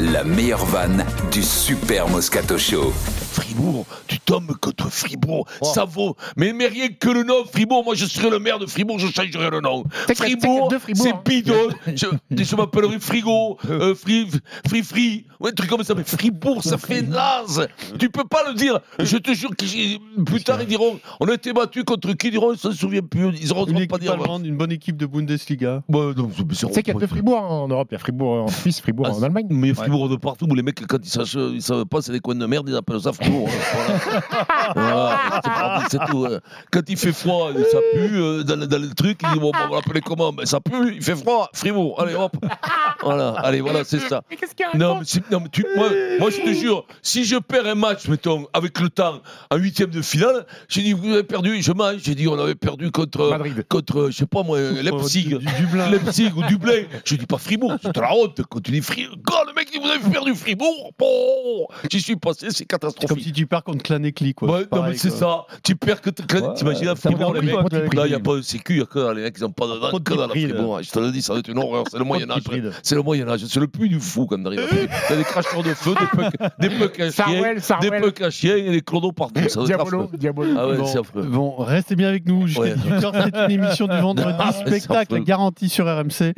La meilleure vanne du Super Moscato Show. Fribourg, tu tombes contre Fribourg, ça vaut. Mais, mais rien que le nom Fribourg, moi je serais le maire de Fribourg, je changerais le nom. Fribourg, c'est hein. bidon. Je, je m'appellerais Frigo, euh, Free, Free Free, ouais, un truc comme ça. Mais Fribourg, ça fait naze. Tu peux pas le dire. Je te jure que plus tard ils diront, on a été battu contre qui Ils diront, ils s'en souviennent plus. Ils Une n'oseront pas dire. une bonne équipe de Bundesliga. Bah, c'est- qu'il y a deux Fribourg hein, en Europe. Il y a Fribourg en Suisse, Fribourg Ah, en Allemagne. Mais Fribourg de partout, où les mecs, quand ils savent, ils savent pas, c'est des coins de merde, ils appellent ça Fribourg. Hein, Voilà, Voilà, c'est tout. hein. Quand il fait froid, ça pue euh, dans, le- dans le truc, ils disent, bon, on va l'appeler comment? Mais ça pue, il fait froid, Fribourg, allez hop. Voilà, allez, voilà, c'est ça. Mais qu'est-ce qu'il y a Non, mais, c'est- non, mais tu, moi, moi, je te jure, si je perds un match, mettons, avec le temps, en huitième de finale, j'ai dit, vous avez perdu, je mange, j'ai dit, on avait perdu contre, Madrid. contre je sais pas moi, Leipzig. Du, du Dublin. Leipzig ou Dublin. Je dis pas Fribourg, c'est de la honte. Quand tu dis Fribourg, le mec dit vous avez perdu Fribourg, bon, j'y suis passé, c'est C'est comme catastrophique. si tu pars contre Clanekli, quoi. Ouais, non, pareil, mais c'est quoi. ça. Tu perds que t- que- Ouais, t'imagines à ça Fribourg, les mecs? Là, il n'y a pas de sécu, il y a que les mecs, ils n'ont pas de dents Trop de que dans la. Fribourg. Je te le dis, ça va être une horreur. C'est le Moyen-Âge. C'est le Moyen-Âge. C'est le puits du fou quand t'arrives à Fribourg. T'as des cracheurs de feu, des pucks, des à chien, Sarwell, des Sarwell. pucks à chien et des clodos partout. Ça Diabolo. Diabolo. Ah ouais, Bon, c'est affreux. Bon, restez bien avec nous jusqu'à Ouais. 18h. C'est une émission du vendredi. Ah, c'est Spectacle garanti sur RMC.